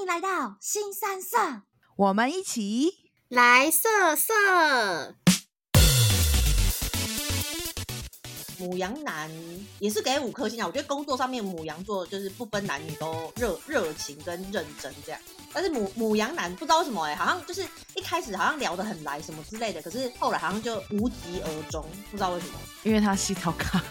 欢迎来到新三色，我们一起来色色。母羊男也是给五颗星啊！我觉得工作上面母羊座就是不分男女都热热情跟认真这样，但是母母羊男不知道为什么哎，好像就是一开始好像聊得很来什么之类的，可是后来好像就无疾而终，不知道为什么，因为他吸条卡。